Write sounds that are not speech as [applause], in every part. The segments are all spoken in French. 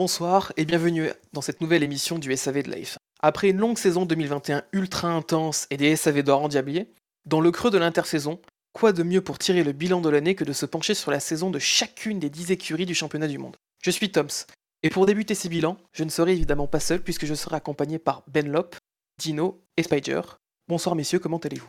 Bonsoir et bienvenue dans cette nouvelle émission du SAV de Life. Après une longue saison 2021 ultra intense et des SAV d'or endiablés, dans le creux de l'intersaison, quoi de mieux pour tirer le bilan de l'année que de se pencher sur la saison de chacune des 10 écuries du championnat du monde? Je suis Toms, et pour débuter ces bilans, je ne serai évidemment pas seul puisque je serai accompagné par Ben Lop, Dino et Spider. Bonsoir messieurs, comment allez-vous?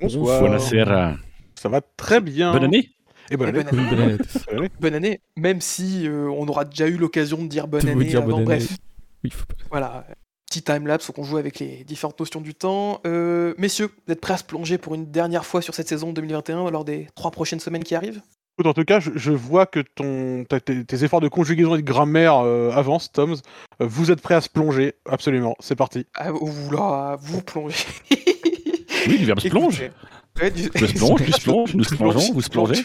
Bonsoir. Buonasera. Ça va très bien. Bonne année. Et bonne Et année. bonne année. Bonne année. Bonne année. Bonne année, même si euh, on aura déjà eu l'occasion de dire bonne année dire avant, bonne année. bref. Oui, faut pas- Voilà, petit timelapse où on joue avec les différentes notions du temps. Euh, messieurs, vous êtes prêts à se plonger pour une dernière fois sur cette saison 2021 lors des trois prochaines semaines qui arrivent? En tout cas, je, je vois que ton, tes, tes efforts de conjugaison et de grammaire euh, avancent, Toms. Vous êtes prêts à se plonger? Absolument. C'est parti. Ah, Oula, vous plongez. Oui, le verbe se plonge. Ouais, du- Je se [laughs] plonge, tu se plonges, nous se plongeons, vous se plongez.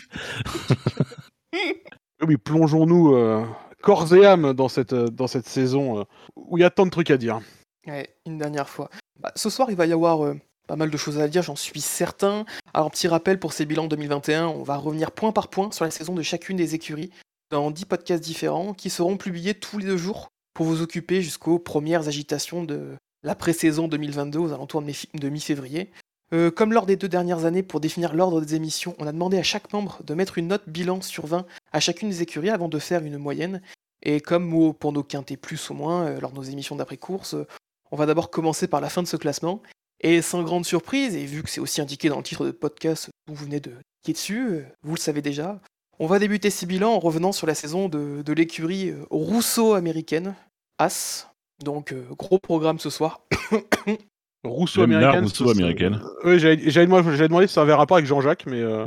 Oui, plongeons-nous euh, corps et âme dans cette, euh, dans cette saison euh, où il y a tant de trucs à dire. Ouais, une dernière fois. Bah, ce soir, il va y avoir euh, pas mal de choses à dire, j'en suis certain. Alors, petit rappel pour ces bilans 2021, on va revenir point par point sur la saison de chacune des écuries dans 10 podcasts différents qui seront publiés tous les deux jours pour vous occuper jusqu'aux premières agitations de la pré-saison 2022 aux alentours de mi- de mi-février. Euh, comme lors des deux dernières années, pour définir l'ordre des émissions, on a demandé à chaque membre de mettre une note bilan sur 20 à chacune des écuries avant de faire une moyenne. Et comme pour nos quintés plus ou moins, euh, lors de nos émissions d'après-course, euh, on va d'abord commencer par la fin de ce classement. Et sans grande surprise, et vu que c'est aussi indiqué dans le titre de podcast où vous venez de cliquer dessus, vous le savez déjà, on va débuter ces bilans en revenant sur la saison de, de l'écurie Rousseau-américaine, As. Donc, gros programme ce soir. [coughs] [coughs] Rousseau J'aime la américaine. Rousseau ça- américaine. Oui, j'avais j'avais demandé, j'avais demandé si ça avait un rapport avec Jean-Jacques, mais. euh,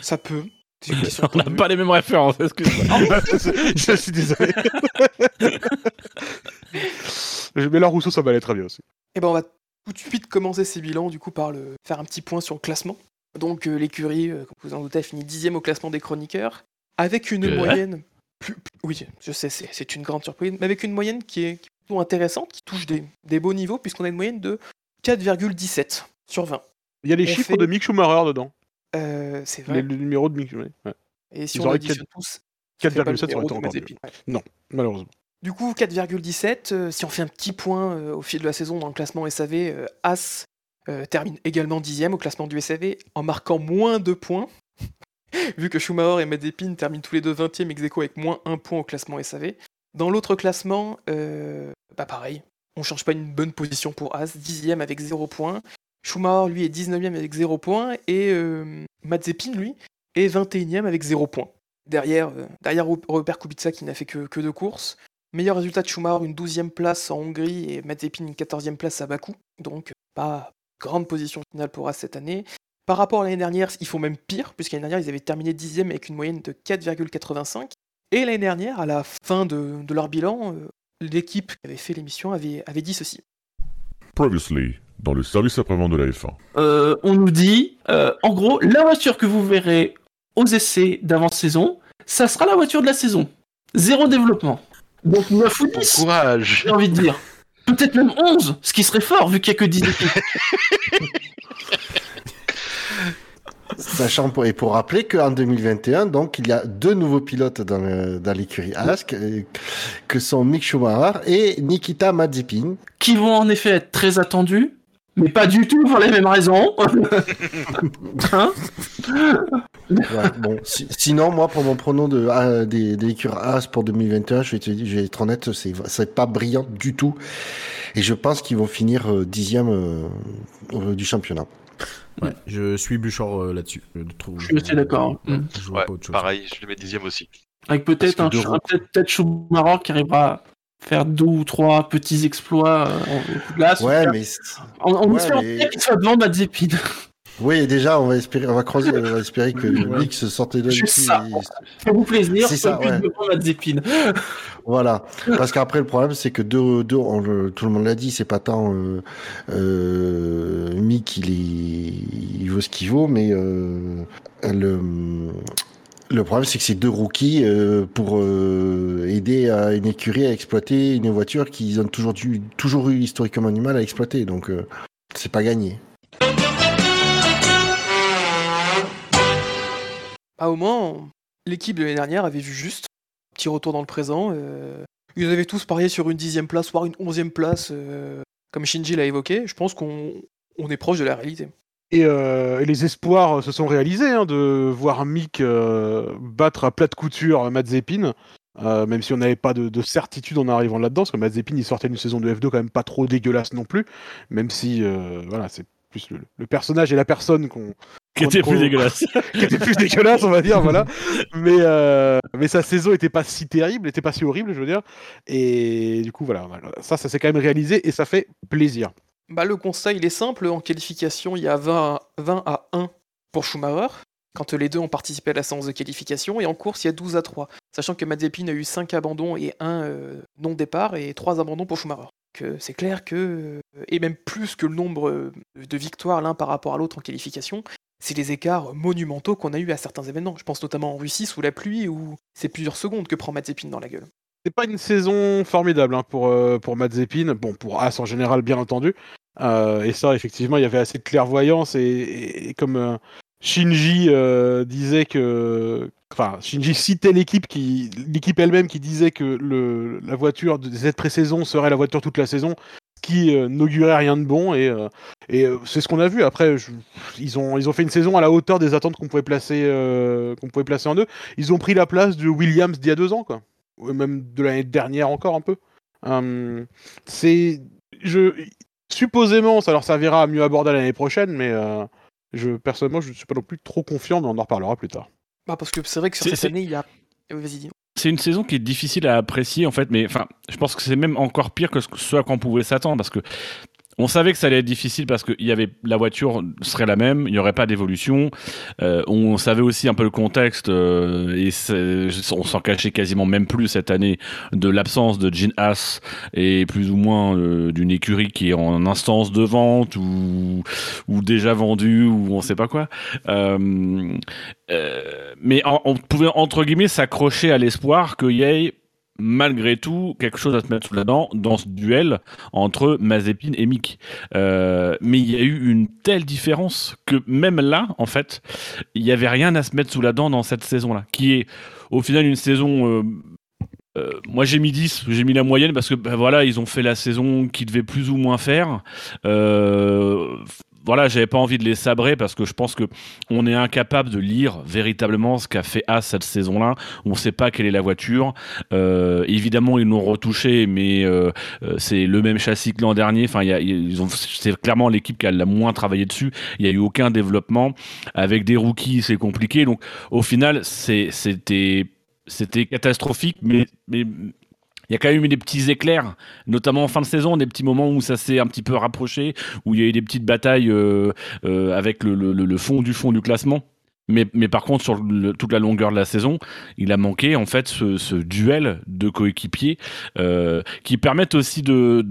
Ça peut. On n'a pas les mêmes références, excuse-moi. [laughs] je suis désolé. mais là, Rousseau, ça m'allait très bien aussi. Et ben on va tout de suite commencer ces bilans du coup par le faire un petit point sur le classement. Donc euh, l'écurie, euh, comme vous en doutez, a fini dixième au classement des chroniqueurs, avec une Euh, moyenne. plus- plus- oui, je sais, c'est c'est une grande surprise, mais avec une moyenne qui est, qui est plutôt intéressante, qui touche des, des beaux niveaux, puisqu'on a une moyenne de 4,17 sur 20. Il y a les On chiffres fait- de Mick Schumacher dedans. Euh, c'est Les, vrai. le numéro de Mick. ouais. Et si ils on additionne tous, ça fait pas le 4,7 ça aurait de encore mieux. Ouais. Malheureusement. Du coup, 4,17. euh, si on fait un petit point euh, au fil de la saison dans le classement SAV, As termine également dixième au classement du SAV en marquant moins 2 points. [laughs] Vu que Schumacher et Mazepin terminent tous les deux 20e ex aequo avec moins 1 point au classement SAV. Dans l'autre classement, euh, bah pareil, on change pas une bonne position pour As, dixième avec 0 points. Schumacher, lui, est 19e avec 0 points. Et euh, Mazepin, lui, est 21e avec 0 points. Derrière, euh, derrière Robert Kubica qui n'a fait que, que deux courses. Meilleur résultat de Schumacher, une 12e place en Hongrie et Mazepin une 14e place à Bakou. Donc pas grande position finale pour As cette année. Par rapport à l'année dernière, ils font même pire, puisqu'à l'année dernière, ils avaient terminé 10e avec une moyenne de 4,85. Et l'année dernière, à la fin de, de leur bilan, euh, l'équipe qui avait fait l'émission avait, avait dit ceci. Previously, dans le service après-vente de la F1. Euh, on nous dit, euh, en gros, la voiture que vous verrez aux essais d'avant-saison, ça sera la voiture de la saison. Zéro développement. Donc 9 ou 10, Courage j'ai envie de dire. Peut-être même 11, ce qui serait fort vu qu'il n'y a que 10 équipes. [laughs] Sachant pour, et pour rappeler qu'en 2021, donc, il y a deux nouveaux pilotes dans, le- dans l'écurie Ask, euh, que sont Mick Schumacher et Nikita Mazepin. qui vont en effet être très attendus, mais pas du tout pour les mêmes raisons. [laughs] Hein Ouais, bon, si- sinon, moi, pour mon pronom de, ah, des, des l'écurie Ask pour 2021, je vais, te, je vais être honnête, c'est, c'est pas brillant du tout. Et je pense qu'ils vont finir euh, dixième euh, euh, du championnat. Ouais, je suis Bouchard euh, là-dessus. Je trouve. Je suis assez d'accord. Ouais, Mm. Je Ouais, pareil, je le mets dixième aussi. Avec peut-être un, roues. peut-être, peut-être Schumacher qui arrivera à faire deux ou trois petits exploits euh, en glace. Ouais, mais En, en ouais, espérant mais- qu'il soit devant Mazepin. Oui, déjà, on va espérer, on va croiser, on va espérer que Mick se sortait de Juste ça. Faites-vous plaisir, C'est ça, soyez ouais. devant Mazepin. [laughs] Voilà, parce qu'après le problème c'est que deux, deux on le- tout le monde l'a dit, c'est pas tant euh, euh, Mick il est, il vaut ce qu'il vaut, mais euh, le le problème c'est que c'est deux rookies euh, pour euh, aider à une écurie à exploiter une voiture qu'ils ont toujours dû, toujours eu historiquement du mal à exploiter, donc euh, c'est pas gagné. Ah, au moins, l'équipe de l'année dernière avait vu juste. petit retour dans le présent. euh, ils avaient tous parié sur une dixième place, voire une onzième place, euh, comme Shinji l'a évoqué. Je pense qu'on on est proche de la réalité. Et, euh, les espoirs se sont réalisés hein, de voir Mick battre à plate couture Mazepin, même si on n'avait pas de, de certitude en arrivant là-dedans, parce que Mazepin il sortait d'une saison de F2 quand même pas trop dégueulasse non plus, même si voilà c'est plus le personnage et la personne qu'on Qui était plus dégueulasse. [laughs] qui était plus dégueulasse, on va dire, voilà. Mais, euh, mais sa saison était pas si terrible, était pas si horrible, je veux dire. Et du coup, voilà, ça, ça s'est quand même réalisé et ça fait plaisir. Bah, le constat, il est simple. En qualification, il y a 20 à, 20 à 1 pour Schumacher, quand les deux ont participé à la séance de qualification. Et en course, il y a 12 à 3. Sachant que Mazepin a eu 5 abandons et 1 non-départ et 3 abandons pour Schumacher. Que c'est clair que, euh, et même plus que le nombre euh, de victoires l'un par rapport à l'autre en qualification, c'est les écarts monumentaux qu'on a eu à certains événements. Je pense notamment en Russie sous la pluie où c'est plusieurs secondes que prend Mazepin dans la gueule. C'est pas une saison formidable hein, pour, euh, pour bon, pour As en général, bien entendu. Euh, et ça, effectivement, il y avait assez de clairvoyance. Et, comme euh, Shinji euh, disait que. Enfin, Shinji citait l'équipe qui, l'équipe elle-même qui disait que la voiture de cette pré-saison serait la voiture toute la saison, qui euh, n'augurait rien de bon. Et, euh, et euh, c'est ce qu'on a vu. Après, je- ils, ont, ils ont fait une saison à la hauteur des attentes qu'on pouvait placer, euh, qu'on pouvait placer en eux. Ils ont pris la place de Williams d'il y a deux ans, quoi. Ou même de l'année dernière encore un peu. Hum, c'est, je, supposément, ça leur servira à mieux aborder l'année prochaine, mais euh, je personnellement, je ne suis pas non plus trop confiant, mais on en reparlera plus tard. Bah, parce que c'est vrai que sur cette année, il y a. Vas-y, dis. C'est une saison qui est difficile à apprécier en fait, mais enfin, je pense que c'est même encore pire que ce à quoi on pouvait s'attendre parce que on savait que ça allait être difficile parce que y avait la voiture serait la même, il n'y aurait pas d'évolution. Euh, on savait aussi un peu le contexte euh, et on s'en cachait quasiment même plus cette année de l'absence de Gene Haas et plus ou moins euh, d'une écurie qui est en instance de vente ou déjà vendue ou on sait pas quoi. Mais en- on pouvait entre guillemets s'accrocher à l'espoir qu'il y ait malgré tout quelque chose à se mettre sous la dent dans ce duel entre Mazepin et Mick. Euh, mais il y a eu une telle différence que même là, en fait, il n'y avait rien à se mettre sous la dent dans cette saison-là, qui est au final une saison... euh, euh, moi j'ai mis 10, j'ai mis la moyenne parce que bah, voilà, ils ont fait la saison qu'ils devaient plus ou moins faire. Voilà, j'avais pas envie de les sabrer parce que je pense que on est incapable de lire véritablement ce qu'a fait As cette saison-là. On sait pas quelle est la voiture. Euh, évidemment, ils l'ont retouché, mais euh, euh, c'est le même châssis que l'an dernier. C'est clairement l'équipe qui a la moins travaillé dessus. Il y a eu aucun développement avec des rookies, c'est compliqué. Donc, au final, c'était, catastrophique, mais il y a quand même eu des petits éclairs, notamment en fin de saison, des petits moments où ça s'est un petit peu rapproché, où il y a eu des petites batailles euh, euh, avec le, fond du fond du classement. Mais, par contre, sur toute la longueur de la saison, il a manqué en fait ce, duel de coéquipiers euh, qui permettent aussi de,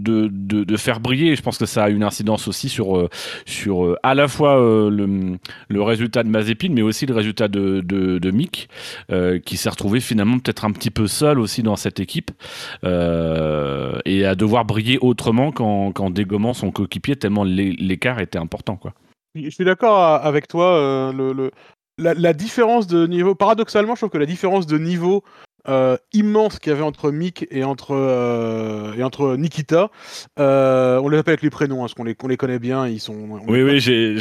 faire briller. Je pense que ça a une incidence aussi sur, euh, sur euh, à la fois le, résultat de Mazepin, mais aussi le résultat de, Mick, qui s'est retrouvé finalement peut-être un petit peu seul aussi dans cette équipe et à devoir briller autrement qu'en dégommant son coéquipier tellement l'é- l'écart était important. Je suis d'accord avec toi. La, la différence de niveau, paradoxalement, je trouve que la différence de niveau euh, immense qu'il y avait entre Mick et entre, euh, et entre Nikita, euh, on les appelle avec les prénoms, hein, parce qu'on les, qu'on les connaît bien. Ils sont. on Oui, oui, j'ai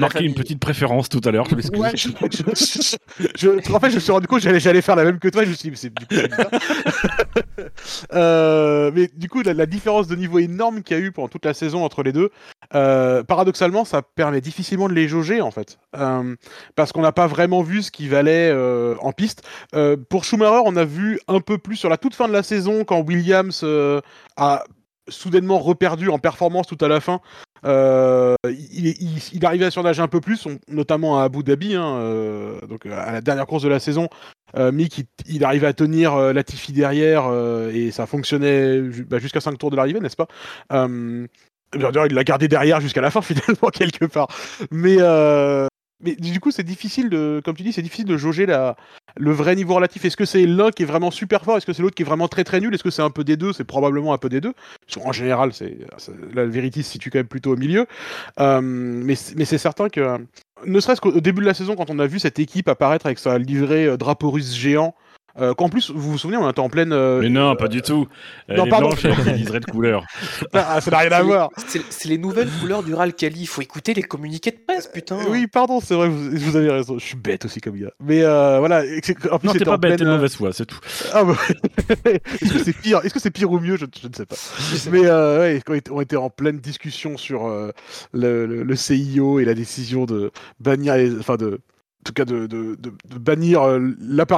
marqué une petite préférence tout à l'heure. Je. Ouais, je, je- je- en fait, je me suis rendu compte que j'allais, j'allais faire la même que toi. et Je me suis dit, mais c'est du coup. [laughs] [laughs] Euh, mais du coup, la, différence de niveau énorme qu'il y a eu pendant toute la saison entre les deux, euh, paradoxalement, ça permet difficilement de les jauger en fait, Euh, parce qu'on n'a pas vraiment vu ce qui valait en piste. Pour Schumacher, on a vu un peu plus sur la toute fin de la saison quand Williams a soudainement reperdu en performance tout à la fin. Euh, il, arrivait à surnager un peu plus, notamment à Abu Dhabi, hein, euh, donc à la dernière course de la saison. Euh, Mick, il, arrivait à tenir euh, Latifi derrière euh, et ça fonctionnait bah, jusqu'à 5 tours de l'arrivée, n'est-ce pas? Euh, Il l'a gardé derrière jusqu'à la fin [laughs] finalement quelque part. Mais, euh, mais du coup, c'est difficile de, comme tu dis, c'est difficile de jauger la, le vrai niveau relatif. Est-ce que c'est l'un qui est vraiment super fort? Est-ce que c'est l'autre qui est vraiment très très nul? Est-ce que c'est un peu des deux? C'est probablement un peu des deux. Qu'en général, c'est, la vérité se situe quand même plutôt au milieu. Euh, mais, c'est- certain que, ne serait-ce qu'au au début de la saison, quand on a vu cette équipe apparaître avec sa livrée euh, drapeau russe géant, Euh, Qu'en plus, vous vous souvenez, on était en pleine. euh, Mais non, pas du tout. Non, est pardon. de couleur. [laughs] Ah, ça n'a rien à voir. C'est les nouvelles couleurs du Ralkali. Il faut écouter les communiqués de presse, putain. Oui, pardon, c'est vrai, vous, vous avez raison. Je suis bête aussi comme gars. Mais euh, voilà. En plus, Non, t'es pas en bête, t'es pleine, de euh, mauvaise foi, c'est tout. Ah bah, [laughs] Est-ce que c'est pire Est-ce que c'est pire ou mieux je, je ne sais pas. Mais euh, ouais, on était- on était en pleine discussion sur euh, le, le- le CIO et la décision de bannir, les, enfin de, en tout cas de, de- de- de bannir euh,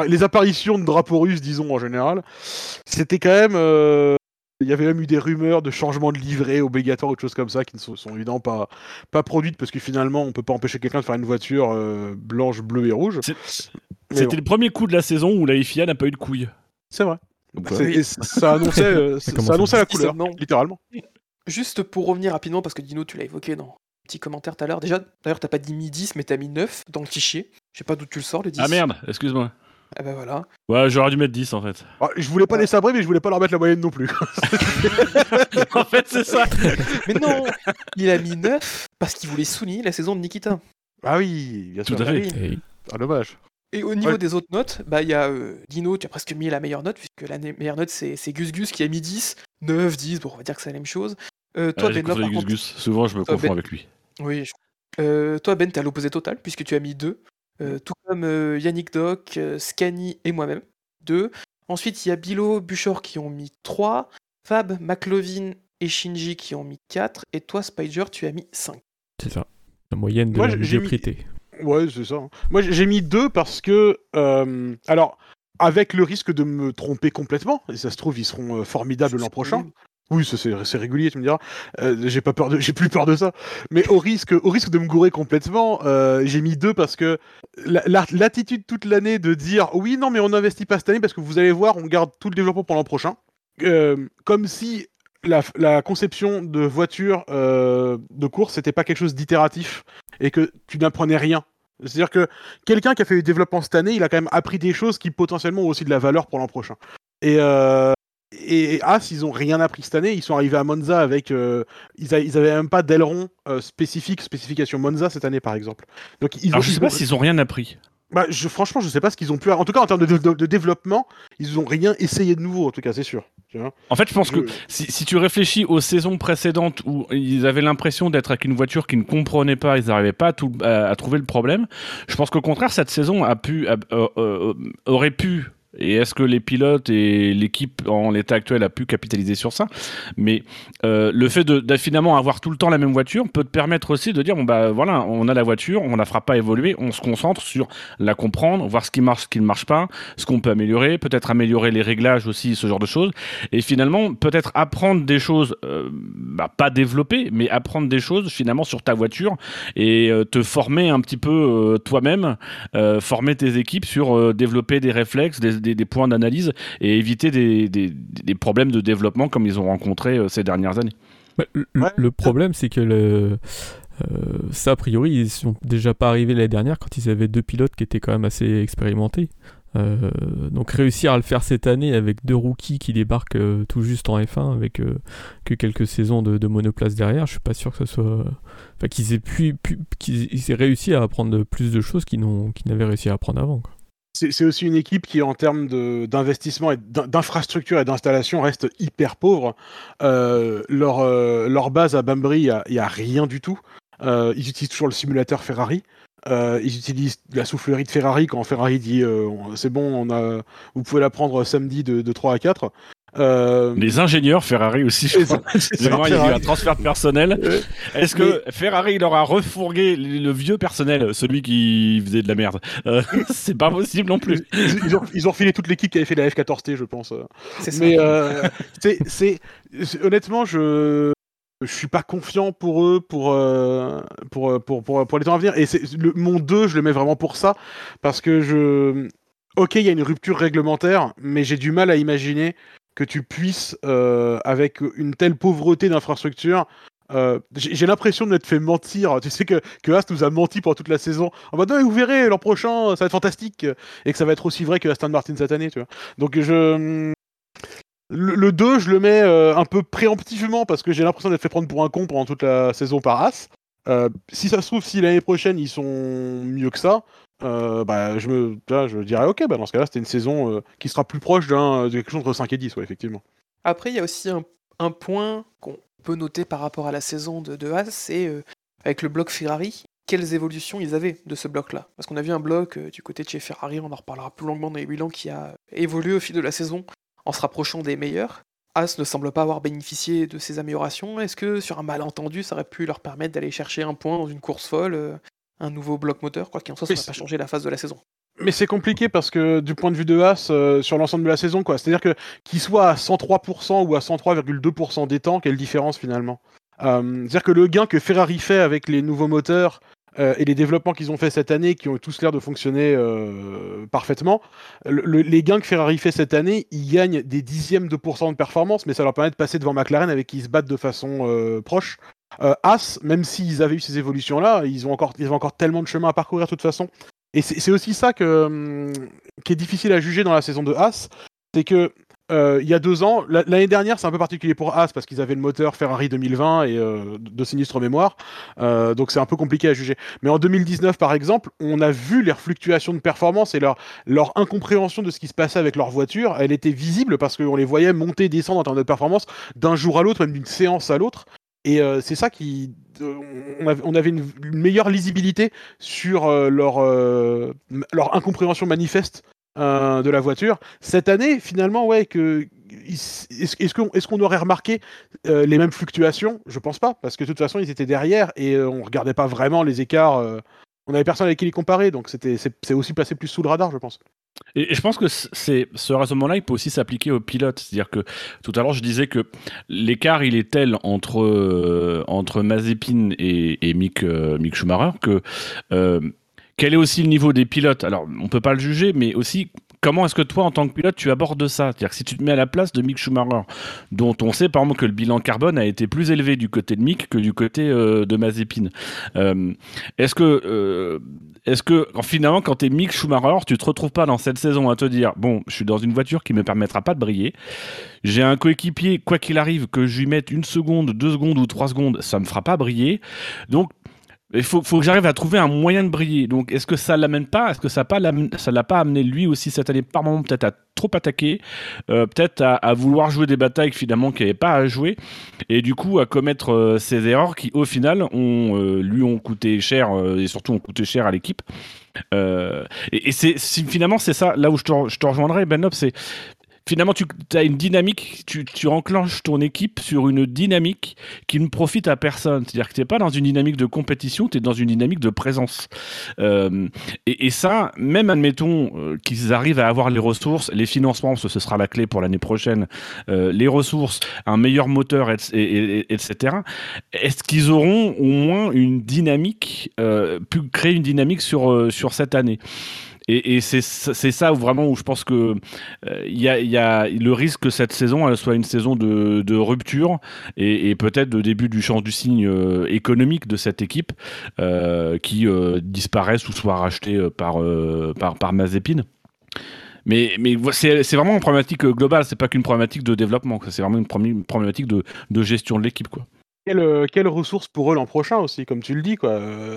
les apparitions de drapeaux russes, disons en général. C'était quand même. euh, il y avait même eu des rumeurs de changement de livret obligatoire ou de choses comme ça qui ne sont, sont évidemment pas, pas produites parce que finalement on peut pas empêcher quelqu'un de faire une voiture euh, blanche, bleue et rouge. C'était bon, le premier coup de la saison où la FIA n'a pas eu de couilles. c'est vrai. Et ça annonçait, [laughs] euh, ça annonçait la couleur, Seulement. littéralement. Juste pour revenir rapidement, parce que Dino, tu l'as évoqué dans petit commentaire tout à l'heure. Déjà, d'ailleurs, t'as pas dit mis 10, mais t'as mis 9 dans le fichier. Je sais pas d'où tu le sors, le 10. Ah merde, excuse-moi. Ah bah voilà. Ouais, j'aurais dû mettre 10 en fait. Ah, je voulais pas les sabrer, mais je voulais pas leur mettre la moyenne non plus. [laughs] en fait, c'est ça. Mais non Il a mis 9 parce qu'il voulait souligner la saison de Nikita. ah oui, bien sûr. Tout à Ah fait. oui. Et Ah, dommage. Et au niveau Ouais. des autres notes, bah il y a euh, Dino, tu as presque mis la meilleure note, puisque la meilleure note c'est c'est Gus Gus qui a mis 10, 9, 10, bon on va dire que c'est la même chose. Euh, toi j'ai Ben, là, par Gus contre- Gus. Souvent, je me Toi, confonds Ben- avec lui. Oui. je- Euh, toi Ben, t'es à l'opposé total, puisque tu as mis 2. tout comme euh, Yannick Doc, euh, Scani et moi-même, 2. Ensuite, il y a Bilo, Buchor qui ont mis 3. Fab, McLovin et Shinji qui ont mis 4. Et toi, Spider, tu as mis 5. c'est ça. La moyenne de Moi, la j'ai- j'ai mis- médiocrité. Ouais, c'est ça. Moi, j'ai mis deux parce que. euh, alors, avec le risque de me tromper complètement, et ça se trouve, ils seront euh, formidables l'an prochain. Oui, c'est régulier, tu me diras. Euh, j'ai pas peur de, [laughs] j'ai plus peur de ça. Mais au risque, au risque de me gourer complètement, euh, j'ai mis deux parce que la- la- l'attitude toute l'année de dire oui, non, mais on n'investit pas cette année parce que vous allez voir, on garde tout le développement pour l'an prochain. Euh, comme si la, conception de voiture de course n'était pas quelque chose d'itératif et que tu n'apprenais rien. C'est-à-dire que quelqu'un qui a fait du développement cette année, il a quand même appris des choses qui potentiellement ont aussi de la valeur pour l'an prochain. Et, et, As, ils ont rien appris cette année. Ils sont arrivés à Monza avec. euh, ils, a- ils avaient même pas d'aileron euh, spécifique, spécification Monza cette année par exemple. Donc ils ont. Alors, je ils sais ont- pas s'ils ont rien appris. bah, je, franchement, je sais pas ce qu'ils ont pu. En tout cas, en termes de, de- de développement, ils ont rien essayé de nouveau. En tout cas, c'est sûr. Tu vois En fait, je pense que Je- si, si tu réfléchis aux saisons précédentes où ils avaient l'impression d'être avec une voiture qu'ils ne comprenaient pas, ils n'arrivaient pas à, tout- à- à trouver le problème, je pense qu'au contraire, cette saison a pu, a- euh, aurait pu. Et est-ce que les pilotes et l'équipe en l'état actuel a pu capitaliser sur ça? Mais euh, le fait de, finalement avoir tout le temps la même voiture peut te permettre aussi de dire bon bah voilà, on a la voiture, on la fera pas évoluer, on se concentre sur la comprendre, voir ce qui marche, ce qui ne marche pas, ce qu'on peut améliorer, peut-être améliorer les réglages aussi, ce genre de choses. Et finalement peut-être apprendre des choses, euh, bah, pas développer, mais apprendre des choses finalement sur ta voiture et euh, te former un petit peu toi-même, former tes équipes sur développer des réflexes, des, des- des points d'analyse et éviter des, des- des problèmes de développement comme ils ont rencontré euh, ces dernières années. Bah, le, Ouais. le problème, c'est que le, euh, ça, a priori, ils sont déjà pas arrivés l'année dernière quand ils avaient deux pilotes qui étaient quand même assez expérimentés. Euh, donc réussir à le faire cette année avec deux rookies qui débarquent euh, tout juste en F1 avec euh, que quelques saisons de, de monoplace derrière, je suis pas sûr que ce soit, enfin qu'ils aient pu, pu- qu'ils aient réussi à apprendre plus de choses qu'ils n'ont, qu'ils n'avaient réussi à apprendre avant. quoi. C'est aussi une équipe qui, en termes d'investissement et d'in- d'infrastructure et d'installation, reste hyper pauvre. Euh, leur, euh, leur base à Banbury, il n'y a, rien du tout. Euh, ils utilisent toujours le simulateur Ferrari. Ils utilisent la soufflerie de Ferrari quand Ferrari dit c'est bon, vous pouvez la prendre samedi de, de 3 à 4. Euh, Les ingénieurs Ferrari aussi, je crois. il y a eu Ferrari. un transfert de personnel. Ouais. Est-ce que Ferrari leur a refourgué le vieux personnel, celui qui faisait de la merde Euh, [laughs] C'est pas possible non plus. Ils, ils ont, ils ont refilé toute l'équipe qui avait fait la F14T, je pense. C'est ça. Mais euh, c'est, honnêtement, je je suis pas confiant pour eux pour euh, pour, euh, pour, pour, pour les temps à venir. Et c'est, le, mon 2, je le mets vraiment pour ça parce que je ok, il y a une rupture réglementaire, mais j'ai du mal à imaginer que tu puisses euh, avec une telle pauvreté d'infrastructure. euh, j'ai l'impression de m'être fait mentir. Tu sais que, que Ast nous a menti pendant toute la saison. En mode, non, vous verrez, l'an prochain, ça va être fantastique. Et que ça va être aussi vrai que Aston Martin cette année, tu vois. Donc je. Le, le 2, je le mets euh, un peu préemptivement parce que j'ai l'impression d'être fait prendre pour un con pendant toute la saison par As. Si ça se trouve, si l'année prochaine ils sont mieux que ça, euh, bah, je me, dirais ok, bah, dans ce cas-là, c'était une saison euh, qui sera plus proche d'un, de quelque chose entre 5 et 10, ouais, effectivement. Après, il y a aussi un, point qu'on peut noter par rapport à la saison de, de Haas, c'est euh, avec le bloc Ferrari, quelles évolutions ils avaient de ce bloc-là. Parce qu'on a vu un bloc euh, du côté de chez Ferrari, on en reparlera plus longuement dans les bilans, qui a évolué au fil de la saison en se rapprochant des meilleurs. Haas ne semble pas avoir bénéficié de ces améliorations. Est-ce que sur un malentendu, ça aurait pu leur permettre d'aller chercher un point dans une course folle, euh, un nouveau bloc moteur, quoi qu'il en soit, ça n'a pas changé la phase de la saison. Mais c'est compliqué parce que du point de vue de Haas, euh, sur l'ensemble de la saison, quoi. C'est-à-dire que qu'il soit à 103% ou à 103,2% des temps, quelle différence finalement? Euh, C'est-à-dire que le gain que Ferrari fait avec les nouveaux moteurs euh, et les développements qu'ils ont fait cette année, qui ont tous l'air de fonctionner parfaitement, le- le- les gains que Ferrari fait cette année, ils gagnent des dixièmes de pourcent de performance, mais ça leur permet de passer devant McLaren avec qui ils se battent de façon proche. Euh, As, même s'ils avaient eu ces évolutions-là, ils ont encore, ils ont encore tellement de chemin à parcourir de toute façon. Et c'est aussi ça hum, qui est difficile à juger dans la saison de As, c'est que euh, il y a deux ans, la- l'année dernière, c'est un peu particulier pour As parce qu'ils avaient le moteur Ferrari 2020 et euh, de sinistre mémoire, donc c'est un peu compliqué à juger. Mais en 2019, par exemple, on a vu leurs fluctuations de performance et leur, leur incompréhension de ce qui se passait avec leur voiture. Elle était visible parce qu'on les voyait monter, descendre en termes de performance d'un jour à l'autre, même d'une séance à l'autre. Et euh, c'est ça qui. on avait, une, meilleure lisibilité sur euh, leur, euh, leur incompréhension manifeste de la voiture. Cette année, finalement, ouais. Est-ce qu'on aurait remarqué les mêmes fluctuations? Je pense pas, parce que de toute façon, ils étaient derrière et euh, on regardait pas vraiment les écarts. on avait personne avec qui les comparer, donc c'est aussi passé plus sous le radar, je pense. Et, je pense que c'est ce raisonnement-là, il peut aussi s'appliquer aux pilotes. C'est-à-dire que tout à l'heure, je disais que l'écart, il est tel entre, euh, entre Mazepin et, euh, Mick Schumacher que euh, quel est aussi le niveau des pilotes? Alors, on peut pas le juger, mais aussi comment est-ce que toi, en tant que pilote, tu abordes ça? C'est-à-dire que si tu te mets à la place de Mick Schumacher, dont on sait par exemple que le bilan carbone a été plus élevé du côté de Mick que du côté euh, de Mazepin, euh, est-ce que euh, est-ce que finalement, quand t'es Mick Schumacher, tu te retrouves pas dans cette saison à te dire bon, je suis dans une voiture qui me permettra pas de briller. J'ai un coéquipier, quoi qu'il arrive, que je lui mette une seconde, deux secondes ou trois secondes, ça me fera pas briller. Donc il faut, que j'arrive à trouver un moyen de briller. Donc, est-ce que ça l'amène pas? Est-ce que ça ça l'a pas amené lui aussi cette année par moment peut-être à trop attaquer, euh, peut-être à, vouloir jouer des batailles finalement qu'il n'y avait pas à jouer, et du coup à commettre euh, ces erreurs qui au final euh, lui ont coûté cher et surtout ont coûté cher à l'équipe. Et finalement c'est ça là où je te, je te rejoindrai Ben Hop, c'est finalement tu as une dynamique, tu, tu enclenches ton équipe sur une dynamique qui ne profite à personne. C'est-à-dire que tu n'es pas dans une dynamique de compétition, tu es dans une dynamique de présence. Euh, et, ça, même admettons euh, qu'ils arrivent à avoir les ressources, les financements, parce que ce sera la clé pour l'année prochaine, euh, les ressources, un meilleur moteur, et- et- et- etc. Est-ce qu'ils auront au moins une dynamique, pu créer une dynamique sur, sur cette année? Et, et c'est ça où vraiment où je pense que euh, il y, a, y a le risque que cette saison soit une saison de, de rupture et, peut-être de début du champ du signe euh, économique de cette équipe euh, qui disparaisse ou soit rachetée par, par, par Mazepin. Mais, mais c'est vraiment une problématique globale, c'est pas qu'une problématique de développement, c'est vraiment une, problématique- de, de gestion de l'équipe. quoi. Quelle, quelle ressource pour eux l'an prochain aussi, comme tu le dis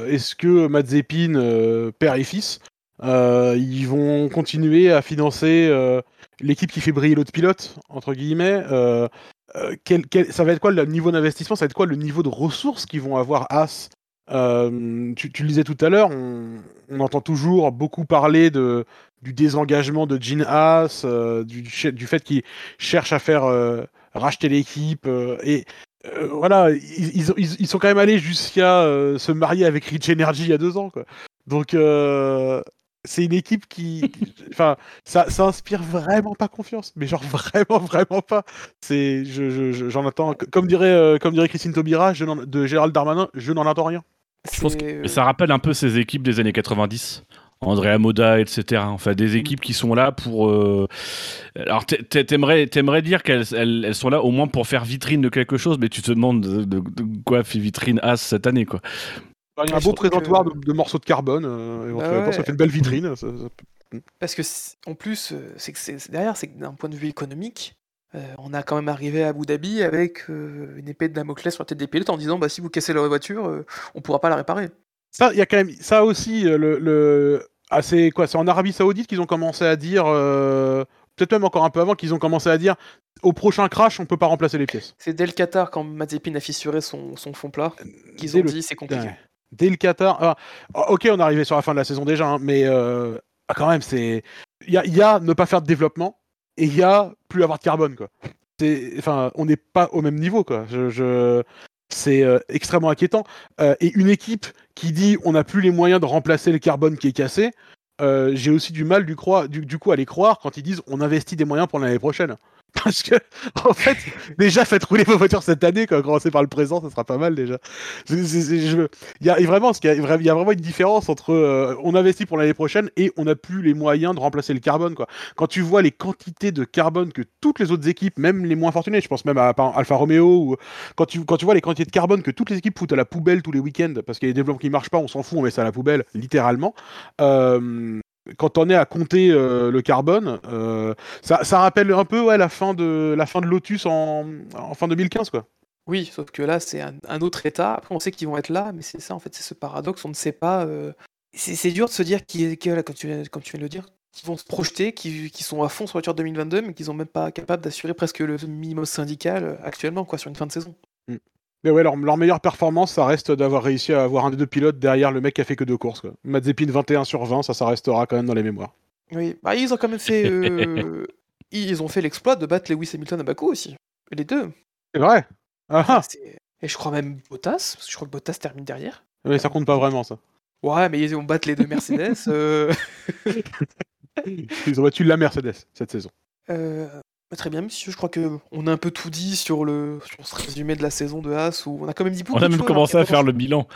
Est-ce que Mazepin, euh, père et fils, ils vont continuer à financer euh, l'équipe qui fait briller l'autre pilote entre guillemets euh, euh, quel, quel- ça va être quoi le niveau d'investissement? Ça va être quoi le niveau de ressources qu'ils vont avoir As Euh, tu, le disais tout à l'heure, on, entend toujours beaucoup parler de, du désengagement de Gene Haas, euh, du, fait qu'il cherche à faire euh, racheter l'équipe euh, et euh, voilà, ils, ils, ils- sont quand même allés jusqu'à euh, se marier avec Rich Energy il y a deux ans, quoi. Donc, euh, c'est une équipe qui. Enfin, ça, ça inspire vraiment pas confiance, mais genre vraiment, vraiment pas. C'est, je, je- je- j'en attends. Comme dirait, euh, comme dirait Christine Taubira je n'en- de Gérald Darmanin, je n'en attends rien. pense ça rappelle un peu ces équipes des années 90. Andrea Moda, etc. Enfin, des équipes qui sont là pour. euh, Alors, t'a- t'a- t'aimerais, t'aimerais dire qu'elles elles, elles sont là au moins pour faire vitrine de quelque chose, mais tu te demandes de, de- de quoi fait vitrine As cette année, quoi. Il y a un beau présentoir que- de, de morceaux de carbone, euh, ouais. ça fait une belle vitrine. ça- ça- Parce que en plus, euh, c'est que derrière, c'est que d'un point de vue économique, euh, on a quand même arrivé à Abu Dhabi avec euh, une épée de Damoclès sur la tête des pilotes en disant bah si vous cassez leur voiture, on pourra pas la réparer. Ça, il y a quand même ça aussi. Le, le- ah, c'est quoi C'est en Arabie Saoudite qu'ils ont commencé à dire, peut-être même encore un peu avant, qu'ils ont commencé à dire au prochain crash, on peut pas remplacer les pièces. C'est dès le Qatar, quand Mazepin a fissuré son, son fond plat, qu'ils ont le- dit c'est compliqué. Ouais. Dès le Qatar. ah, ah, ok, on est arrivé sur la fin de la saison déjà, hein, mais euh, ah, quand même, c'est. Il y a, ne pas faire de développement et il y a plus avoir de carbone, quoi. Enfin, on n'est pas au même niveau, quoi. C'est euh, extrêmement inquiétant. Euh, et une équipe qui dit on n'a plus les moyens de remplacer le carbone qui est cassé, j'ai aussi du mal du coup à les croire quand ils disent on investit des moyens pour l'année prochaine. [laughs] Parce que, en fait, déjà, faites rouler vos voitures cette année, quoi. Commencer par le présent, ça sera pas mal déjà. Il y a vraiment, une différence entre euh, on investit pour l'année prochaine et on n'a plus les moyens de remplacer le carbone, quoi. Quand tu vois les quantités de carbone que toutes les autres équipes, même les moins fortunées, je pense même à exemple, Alfa Romeo, quand tu, quand tu vois les quantités de carbone que toutes les équipes foutent à la poubelle tous les week-ends, parce qu'il y a des développements qui marchent pas, on s'en fout, on met ça à la poubelle, littéralement. Euh, quand on est à compter euh, le carbone, euh, ça, rappelle un peu ouais, la, fin de, la fin de Lotus en, fin 2015, quoi. Oui, sauf que là, c'est un, autre état. Après, on sait qu'ils vont être là, mais c'est ça, en fait, c'est ce paradoxe. On ne sait pas. euh, C'est dur de se dire, qu'ils, que, comme, tu, viens- de le dire, qu'ils vont se projeter, qu'ils sont à fond sur la voiture 2022, mais qu'ils sont même pas capables d'assurer presque le minimum syndical actuellement, quoi, sur une fin de saison. Mais ouais, leur, leur meilleure performance, ça reste d'avoir réussi à avoir un des deux pilotes derrière le mec qui a fait que deux courses. Quoi. Mazepin 21 sur 20, ça, ça restera quand même dans les mémoires. Oui, bah, ils ont quand même fait. euh, [laughs] ils ont fait l'exploit de battre Lewis Hamilton à Bakou aussi. Les deux. C'est vrai Ah ah Et je crois même Bottas, parce que je crois que Bottas termine derrière. Mais ça compte pas vraiment, ça. Ouais, mais ils vont battre les deux Mercedes. euh, [laughs] Ils ont battu la Mercedes cette saison. Euh, très bien, monsieur. Je crois que on a un peu tout dit sur le sur ce résumé de la saison de Haas où on a quand même dit beaucoup On a même commencé hein, à faire le bilan,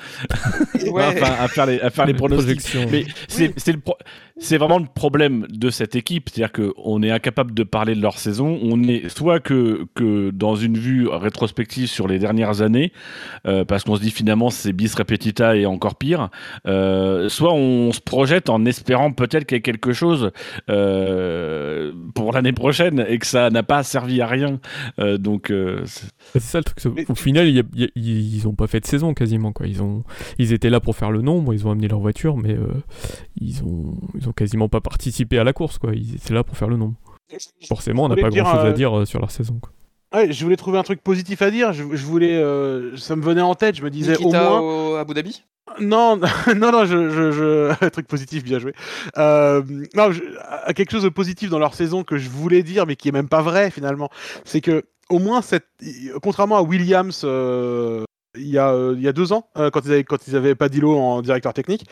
Ouais. [laughs] enfin, à faire les, à faire les pronostics. projections. Mais c'est c'est le pro- c'est vraiment le problème de cette équipe, c'est-à-dire qu'on est incapable de parler de leur saison. On est soit que, que dans une vue rétrospective sur les dernières années, euh, parce qu'on se dit finalement c'est bis repetita et encore pire, euh, soit on se projette en espérant peut-être qu'il y a quelque chose euh, pour l'année prochaine et que ça n'a pas servi à rien. Euh, donc euh, C'est ça le truc. Mais- Au final, il y a- il y a- ils ont pas fait de saison quasiment. Quoi. Ils, ont, ils étaient là pour faire le nombre, ils ont amené leur voiture, mais euh, ils, ont, ils ont quasiment pas participé à la course. Quoi. Ils étaient là pour faire le nombre. Forcément, on n'a pas dire, grand chose euh, à dire euh, sur leur saison. Quoi. Ouais, je voulais trouver un truc positif à dire. Je, je voulais, euh, ça me venait en tête. Je me disais Nikita au moins. au Abu Dhabi? Non, [laughs] non, non, je, je, je... un [laughs] truc positif, bien joué. Euh, non, je- à- quelque chose de positif dans leur saison que je voulais dire, mais qui est même pas vrai finalement, c'est que au moins contrairement à Williams. euh, Il y, a, euh, il y a deux ans, euh, quand ils avaient, quand ils en directeur technique,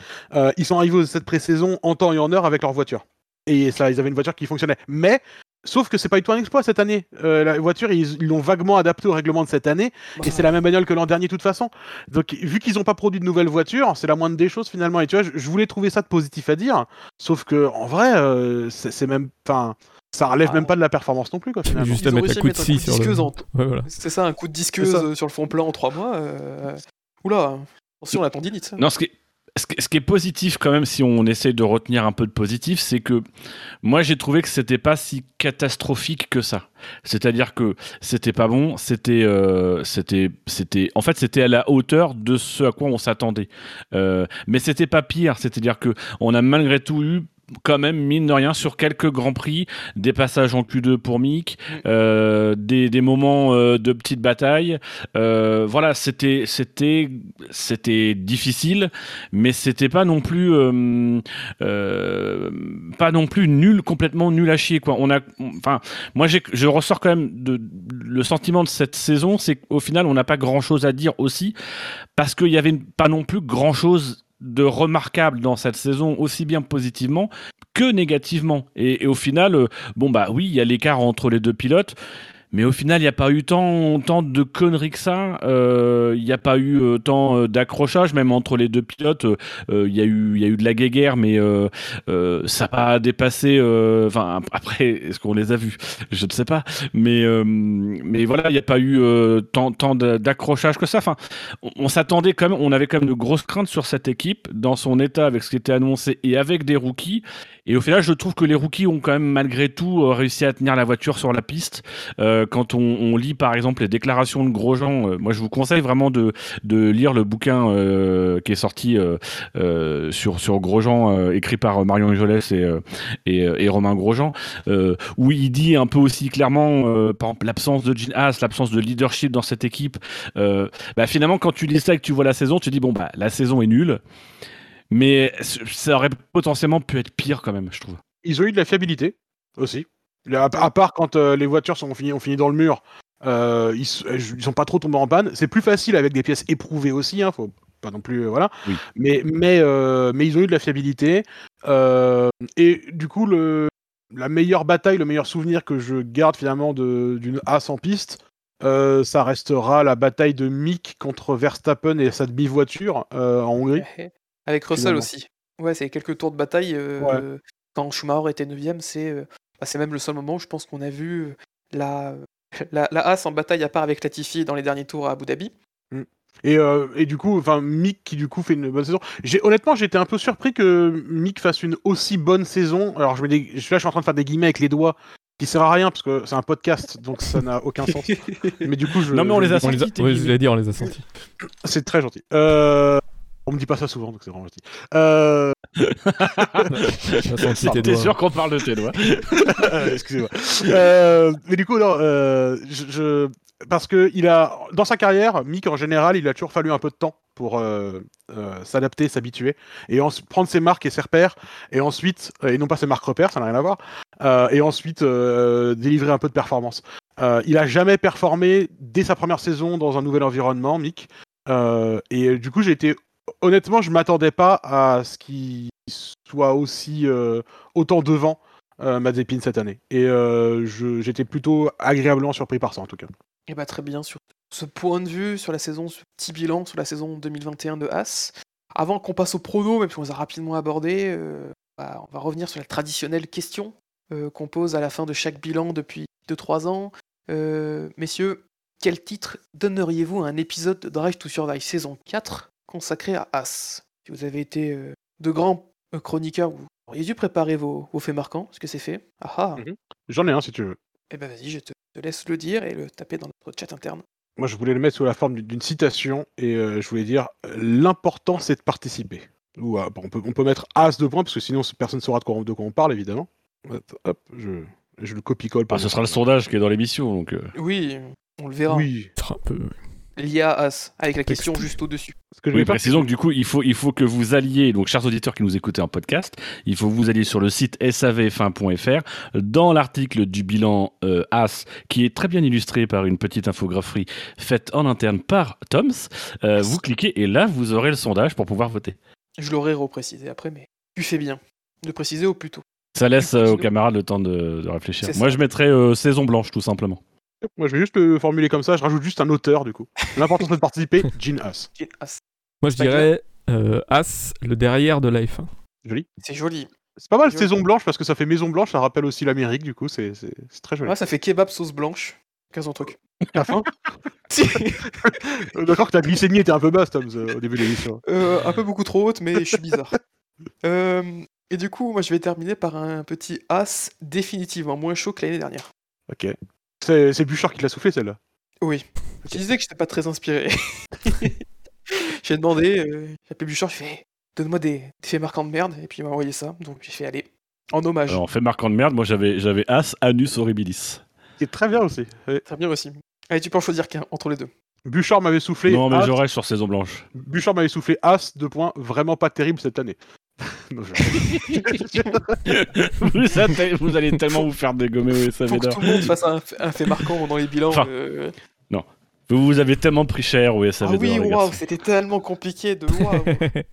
ils sont arrivés cette pré-saison en temps et en heure avec leur voiture. Et ça, ils avaient une voiture qui fonctionnait. Mais, sauf que c'est pas du tout un exploit cette année. La voiture, ils l'ont vaguement adaptée au règlement de cette année. Et c'est la même bagnole que l'an dernier, de toute façon. Donc, vu qu'ils n'ont pas produit de nouvelles voitures, c'est la moindre des choses finalement. Et tu vois, je, voulais trouver ça de positif à dire. Sauf que, en vrai, c'est même. Enfin, ça relève Ah. même pas de la performance non plus, quoi, finalement. Juste à mettre un coup de scie sur le. en- Ouais, voilà. C'est ça, un coup de disqueuse sur le fond plat en trois mois. euh, Oula, attention à la tendinite. Non, ce qui, est, ce, qui, ce qui est positif quand même, si on essaie de retenir un peu de positif, c'est que moi j'ai trouvé que c'était pas si catastrophique que ça. C'est-à-dire que c'était pas bon, c'était, euh, c'était, c'était, en fait c'était à la hauteur de ce à quoi on s'attendait. Euh, mais c'était pas pire, c'est-à-dire que on a malgré tout eu quand même, mine de rien, sur quelques grands prix, des passages en Q2 pour Mick, euh, des, des moments euh, de petites batailles. Euh, voilà, c'était, c'était, c'était difficile, mais c'était pas non plus, euh, pas non plus nul, complètement nul à chier. Quoi. On a, enfin, moi, je ressors quand même de, le sentiment de cette saison, c'est qu'au final, on n'a pas grand chose à dire aussi, parce qu'il y avait pas non plus grand chose de remarquable dans cette saison, aussi bien positivement que négativement. Et, au final, euh, bon bah oui, il y a l'écart entre les deux pilotes. Mais au final, il n'y a pas eu tant, de conneries que ça. Euh, Il n'y a pas eu euh, tant euh, d'accrochage, même entre les deux pilotes. Il y, a eu- de la guéguerre, mais ça n'a pas dépassé. Enfin, après, est-ce qu'on les a vus? Je ne sais pas. Mais, voilà, il n'y a pas eu tant, tant de- d'accrochage que ça. Enfin, on, s'attendait quand même, on avait quand même de grosses craintes sur cette équipe, dans son état, avec ce qui était annoncé et avec des rookies. Et au final, je trouve que les rookies ont quand même, malgré tout, réussi à tenir la voiture sur la piste. Euh, quand on, lit par exemple les déclarations de Grosjean, euh, moi je vous conseille vraiment de, lire le bouquin euh, qui est sorti sur, Grosjean, écrit par Marion Jolès et, Romain Grosjean, où il dit un peu aussi clairement, l'absence de Gene l'absence de leadership dans cette équipe. Bah, finalement, quand tu lis ça et que tu vois la saison, tu dis, bon, bah, la saison est nulle. Mais ça aurait potentiellement pu être pire quand même, je trouve. Ils ont eu de la fiabilité aussi. À, à part quand euh, les voitures sont finies, ont fini dans le mur, euh, ils, s- ils sont pas trop tombés en panne. C'est plus facile avec des pièces éprouvées aussi, hein, faut pas non plus, euh, voilà. Oui. Mais, mais, euh, mais ils ont eu de la fiabilité. euh, et du coup, le, la meilleure bataille, le meilleur souvenir que je garde finalement d'une As en piste, euh, ça restera la bataille de Mick contre Verstappen et sa demi-voiture euh, en Hongrie. Ouais. Avec Russell Finalement. aussi. Ouais, c'est quelques tours de bataille. euh, Ouais. Quand Schumacher était 9ème, c'est euh, bah, c'est même le seul moment où je pense qu'on a vu euh, la, la, la Haas en bataille à part avec Latifi dans les derniers tours à Abu Dhabi. Et, euh, et du coup, enfin, Mick qui du coup fait une bonne saison. J'ai honnêtement, j'étais un peu surpris que Mick fasse une aussi bonne saison. Alors, je je- là, je suis en train de faire des guillemets avec les doigts, qui sert à rien parce que c'est un podcast, donc ça n'a aucun sens. [laughs] Mais du coup, je. Non, mais on je- les a On les a- sentis, je voulais dire, on les a sentis. C'est très gentil. Euh, On me dit pas ça souvent, donc c'est vraiment gentil. Euh... [laughs] Tes sûr qu'on parle de tes doigts [laughs] Excusez-moi. Euh, mais du coup, non, euh, je, je- parce que il a, dans sa carrière, Mick en général, il a toujours fallu un peu de temps pour euh, euh, s'adapter, s'habituer, et en- prendre ses marques et ses repères, et ensuite, et non pas ses marques repères, ça n'a rien à voir, euh, et ensuite euh, délivrer un peu de performance. Euh, il a jamais performé dès sa première saison dans un nouvel environnement, Mick, Euh, et du coup, j'ai été, honnêtement, je m'attendais pas à ce qu'il soit aussi euh, autant devant euh, cette année. Et euh, j'étais plutôt agréablement surpris par ça en tout cas. Et bah très bien sur ce point de vue sur la saison, ce petit bilan sur la saison 2021 de As. Avant qu'on passe au prono, même si on les a rapidement abordés, euh, bah, on va revenir sur la traditionnelle question qu'on pose à la fin de chaque bilan depuis 2-3 ans. Messieurs, quel titre donneriez-vous à un épisode de Drive to Survive saison 4 consacré à As Si vous avez été euh, de grands euh, chroniqueurs, vous auriez dû préparer vos, vos faits marquants, est-ce que c'est fait Ah ah J'en ai un si tu veux. Eh ben vas-y, je te, te laisse le dire et le taper dans notre chat interne. Moi je voulais le mettre sous la forme d'une- citation et euh, je voulais dire euh, l'important c'est de participer. Ou, euh, bon, on, peut, on peut mettre as de points parce que sinon personne ne saura de quoi, on- de quoi on parle évidemment. Hop, je, je le copie-colle. Ah, Ce sera le sondage qui est dans l'émission. Donc, euh, Oui, on le verra. Oui. Un peu. Lié à As, avec la question juste au-dessus. Que Oui, précisons que du coup, il faut, il faut que vous alliez, donc chers auditeurs qui nous écoutez en podcast, il faut que vous alliez sur le site savf1.fr, dans l'article du bilan euh, AS, qui est très bien illustré par une petite infographie faite en interne par Toms, euh, vous cliquez et là, vous aurez le sondage pour pouvoir voter. Je l'aurais reprécisé après, mais tu fais bien de préciser au plus tôt. Ça laisse euh, aux camarades le temps de, de réfléchir. Moi, je mettrais euh, saison blanche, tout simplement. Moi je vais juste le formuler comme ça, je rajoute juste un auteur du coup. L'important c'est de participer, [laughs] Gene As. Moi, je Pas dirais euh, As, le derrière de la F1. Joli. C'est joli. C'est pas mal Joli. saison blanche parce que ça fait maison blanche, ça rappelle aussi l'Amérique du coup, c'est très joli. Ouais, ça fait kebab sauce blanche. 15 truc. À la fin [laughs] Si. Euh, D'accord que ta glycémie était un peu basse, Tom, euh, au début de l'émission. Euh, un peu beaucoup trop haute, mais je suis bizarre. [laughs] Euh, et du coup, moi, je vais terminer par un petit As définitivement moins chaud que l'année dernière. Ok. C'est c'est Bouchard qui te l'a soufflé celle-là. Oui. Je disais que j'étais pas très inspiré. [laughs] j'ai demandé, euh, j'ai appelé Bouchard, je fais donne-moi des, des faits marquants de merde, et puis il m'a envoyé ça. Donc j'ai fait aller en hommage. Alors, en fait marquant de merde, moi, j'avais j'avais As, Anus Horribilis. C'est très bien aussi. Ouais. Très bien aussi. Allez, tu peux en choisir qu'un entre les deux. Bouchard m'avait soufflé. Non, mais As, j'aurais sur saison blanche. Bouchard m'avait soufflé As, deux points, vraiment pas terrible cette année. Non, [laughs] vous, allez, vous allez tellement vous faire dégommer au SAV Faut que d'or. tout le monde fasse un, un fait marquant dans les bilans. Enfin, euh. Vous vous avez tellement pris cher au SAV Ah oui, waouh, c'était tellement compliqué de. Waouh,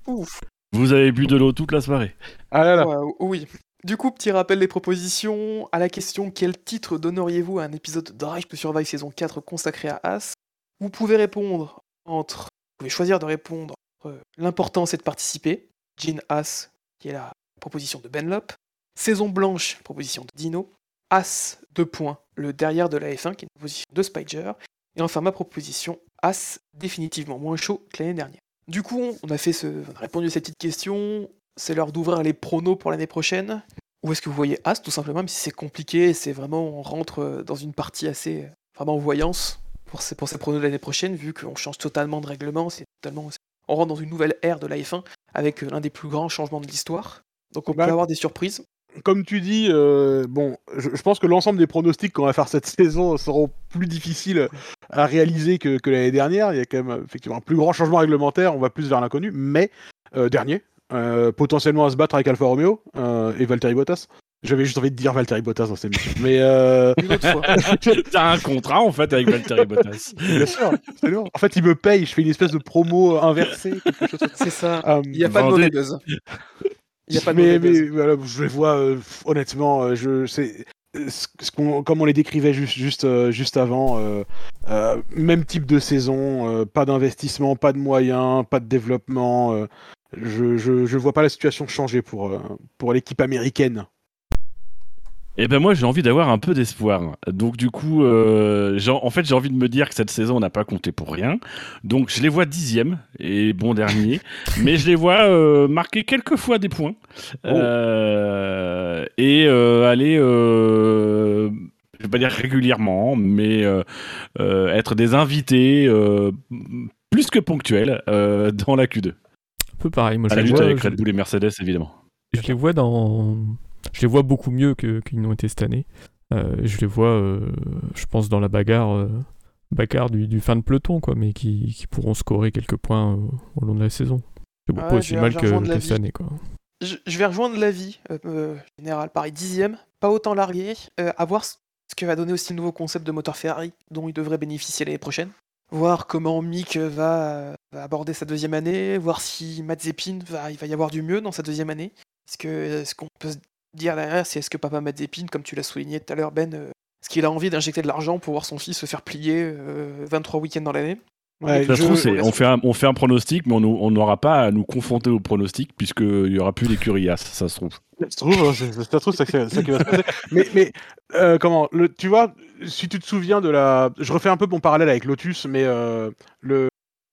[laughs] ouf. Vous avez bu de l'eau toute la soirée. Ah là là. Oui. Du coup, petit rappel des propositions. À la question quel titre donneriez-vous à un épisode de Drive to Survive saison 4 consacré à As? Vous pouvez répondre entre. Vous pouvez choisir de répondre entre l'important c'est de participer, Jean As, qui est la proposition de Benlop, Saison Blanche, proposition de Dino, As, deux points, le derrière de la F1, qui est une proposition de Spider, et enfin ma proposition, As, définitivement moins chaud que l'année dernière. Du coup, on a, fait on a répondu à cette petite question, c'est l'heure d'ouvrir les pronos pour l'année prochaine. Où est-ce que vous voyez As, tout simplement, même si c'est compliqué, c'est vraiment, on rentre euh, dans une partie assez, vraiment en voyance pour ces, pour ces pronos de l'année prochaine, vu qu'on change totalement de règlement. C'est totalement, on rentre dans une nouvelle ère de la F1 avec euh, l'un des plus grands changements de l'histoire. Donc on Bah, peut avoir des surprises. Comme tu dis, euh, bon, je, je pense que l'ensemble des pronostics qu'on va faire cette [laughs] saison seront plus difficiles à réaliser que, que l'année dernière. Il y a quand même effectivement un plus grand changement réglementaire, on va plus vers l'inconnu, mais euh, dernier, euh, potentiellement à se battre avec Alfa Romeo et Valtteri Bottas. J'avais juste envie de dire Valtteri Bottas dans cette émission. Mais euh, Une autre fois. [laughs] T'as un contrat en fait avec Valtteri Bottas. bien sûr, c'est lourd. En fait, il me paye, je fais une espèce de promo inversée, comme ça. C'est ça. Euh, Il n'y a pas de vendez- mauvais buzz. Il n'y a pas de mais, mauvais buzz. mais voilà, je les vois euh, honnêtement, euh, je euh, ce qu'on- comme on les décrivait juste juste euh, juste avant, euh, euh, même type de saison, euh, pas d'investissement, pas de moyens, pas de développement. euh, je, je je vois pas la situation changer pour euh, pour l'équipe américaine. Et ben moi j'ai envie d'avoir un peu d'espoir. Donc du coup, euh, en fait j'ai envie de me dire que cette saison n'a pas compté pour rien. Donc je les vois dixième et bon dernier, [laughs] mais je les vois euh, marquer quelques fois des points Euh, et euh, aller, euh, je vais pas dire régulièrement, mais euh, euh, être des invités euh, plus que ponctuels euh, dans la Q2. Un peu pareil. Moi, je la les lutte vois, avec je- Red Bull et Mercedes évidemment. je les vois dans. Je les vois beaucoup mieux qu'ils n'ont été cette année. Euh, je les vois, euh, je pense, dans la bagarre, euh, bagarre du, du fin de peloton, quoi, mais qui, qui pourront scorer quelques points au long de la saison. C'est Ah pas aussi mal que, cette année, quoi. Je, je vais rejoindre l'avis général. Pareil, dixième, pas autant largué. à voir ce que va donner aussi le nouveau concept de moteur Ferrari, dont il devrait bénéficier l'année prochaine. Voir comment Mick va, va aborder sa deuxième année, voir si Mazepin va, il va y avoir du mieux dans sa deuxième année. Est-ce que euh, ce qu'on peut dire derrière, c'est est-ce que papa Mazepin, comme tu l'as souligné tout à l'heure, Ben, euh, est-ce qu'il a envie d'injecter de l'argent pour voir son fils se faire plier euh, 23 week-ends dans l'année? Ouais, Ça se je- on, fait un, on fait un pronostic, mais on n'aura pas à nous confronter au pronostic, puisqu'il n'y aura plus d'écurie ça se trouve. Ça se trouve, hein, c'est- ça se trouve, ça, ça qui va se passer. [laughs] Mais, mais euh, comment le, Tu vois, si tu te souviens de la. Je refais un peu mon parallèle avec Lotus, mais euh, le,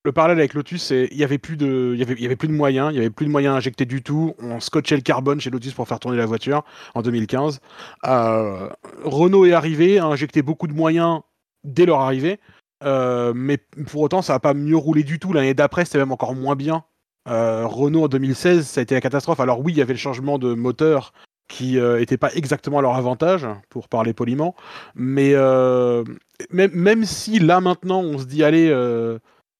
le parallèle avec Lotus, c'est il y avait plus de, il avait, plus de moyens, il y avait plus de moyens injectés du tout. On scotchait le carbone chez Lotus pour faire tourner la voiture en 2015. Euh, Renault est arrivé, a injecté beaucoup de moyens dès leur arrivée. Euh, mais pour autant, ça n'a pas mieux roulé du tout. L'année d'après, c'était même encore moins bien. Euh, Renault en 2016, ça a été la catastrophe. Alors oui, il y avait le changement de moteur qui n'était pas exactement à leur avantage, pour parler poliment. Mais même, même si là maintenant, on se dit, allez,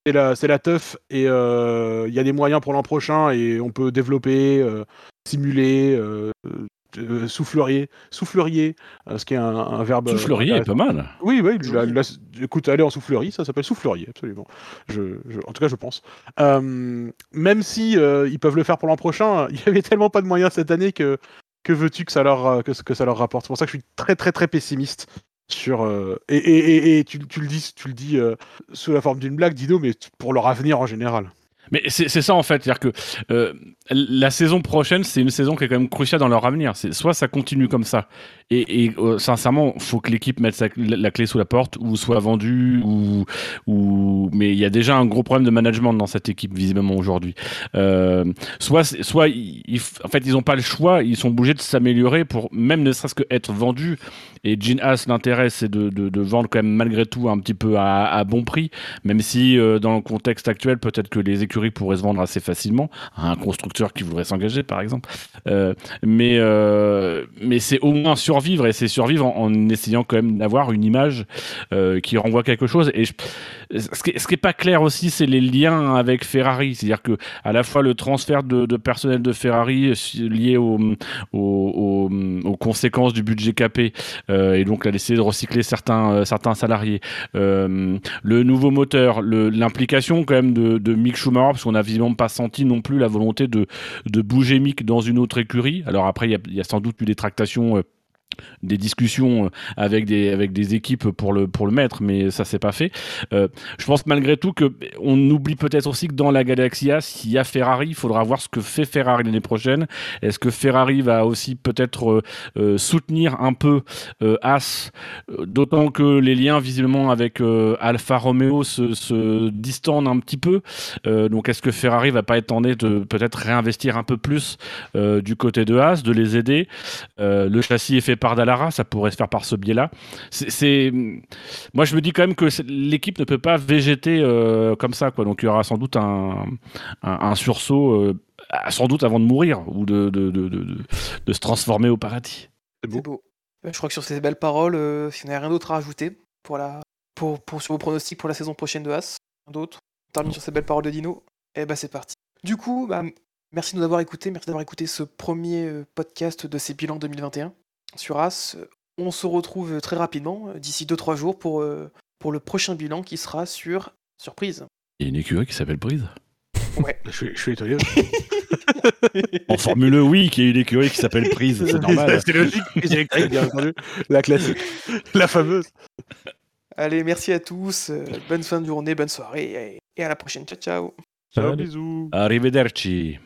c'est la, c'est la teuf et euh, il y a des moyens pour l'an prochain et on peut développer, euh, simuler, euh, euh, souffleurier, euh, ce qui est un, un verbe. Souffleurier est pas mal. oui, oui, la- la- écoute, aller en soufflerie, ça s'appelle soufflerie, absolument. Je, je- en tout cas, je pense. Même si ils peuvent le faire pour l'an prochain, [laughs] il y avait tellement pas de moyens cette année que que veux-tu que ça leur que, que ça leur rapporte? C'est pour ça que je suis très très très pessimiste sur euh, et, et, et, tu le dis tu le dis euh, sous la forme d'une blague, Dino, mais pour leur avenir en général. Mais c'est ça en fait, c'est-à-dire que euh, la saison prochaine, c'est une saison qui est quand même cruciale dans leur avenir. Soit ça continue comme ça, et, et euh, sincèrement, faut que l'équipe mette la, clé sous la porte, ou soit vendue, ou, ou mais il y a déjà un gros problème de management dans cette équipe visiblement aujourd'hui. Euh, soit soit ils, en fait ils ont pas le choix, ils sont obligés de s'améliorer pour même ne serait-ce que être vendus. Et Gene Haas l'intérêt c'est de, de, vendre quand même malgré tout un petit peu à, à bon prix, même si euh, dans le contexte actuel peut-être que les pourraient se vendre assez facilement à un constructeur qui voudrait s'engager par exemple. Euh, mais euh, mais c'est au moins survivre et c'est survivre en, essayant quand même d'avoir une image euh, qui renvoie quelque chose. Et je- ce qui, est, ce qui est pas clair aussi, c'est les liens avec Ferrari, c'est-à-dire que à la fois le transfert de, personnel de Ferrari lié au, au- au- aux conséquences du budget capé et donc à essayer de recycler certains certains salariés, le nouveau moteur, l'implication quand même de, de Mick Schumacher parce qu'on n'a visiblement pas senti non plus la volonté de de bouger Mick dans une autre écurie. Alors après, il y y a sans doute eu des tractations. Des discussions euh, avec des avec des équipes pour le pour le mettre mais ça s'est pas fait. Euh, je pense malgré tout que on oublie peut-être aussi que dans la Galaxy A s'il y a Ferrari il faudra voir ce que fait Ferrari l'année prochaine. Est-ce que Ferrari va aussi peut-être euh, soutenir un peu As d'autant que les liens visiblement avec Alfa Romeo se, distendent un petit peu. Donc est-ce que Ferrari va pas être tenté de peut-être réinvestir un peu plus du côté de As de les aider? Le châssis est fait départ d'Alara, ça pourrait se faire par ce biais-là. C'est, c'est- moi, je me dis quand même que l'équipe ne peut pas végéter euh, comme ça, quoi. Donc, il y aura sans doute un, un, un sursaut, euh, sans doute avant de mourir ou de, de, de, de, de- de se transformer au paradis. C'est beau. beau. Je crois que sur ces belles paroles, euh, si vous n'avez rien d'autre à rajouter pour la, pour, pour, sur vos pronostics pour la saison prochaine de As, rien d'autre, on termine sur ces belles paroles de Dino, et bah c'est parti. Du coup, bah, merci de nous avoir écoutés, merci d'avoir écouté ce premier euh, podcast de ces bilans 2021 sur As. On se retrouve très rapidement, euh, d'ici 2-3 jours, pour, euh, pour le prochain bilan qui sera sur Surprise. Il y a une écurie qui s'appelle Prise. [laughs] Je suis, je suis étonné. En Formule 1, oui, qu'il y a une écurie qui s'appelle Prise, c'est normal. C'est logique. prise électrique, bien entendu. La classique. La fameuse. Allez, merci à tous, euh, bonne fin de journée, bonne soirée, et, à la prochaine. Ciao, ciao Ciao, bisous. Arrivederci.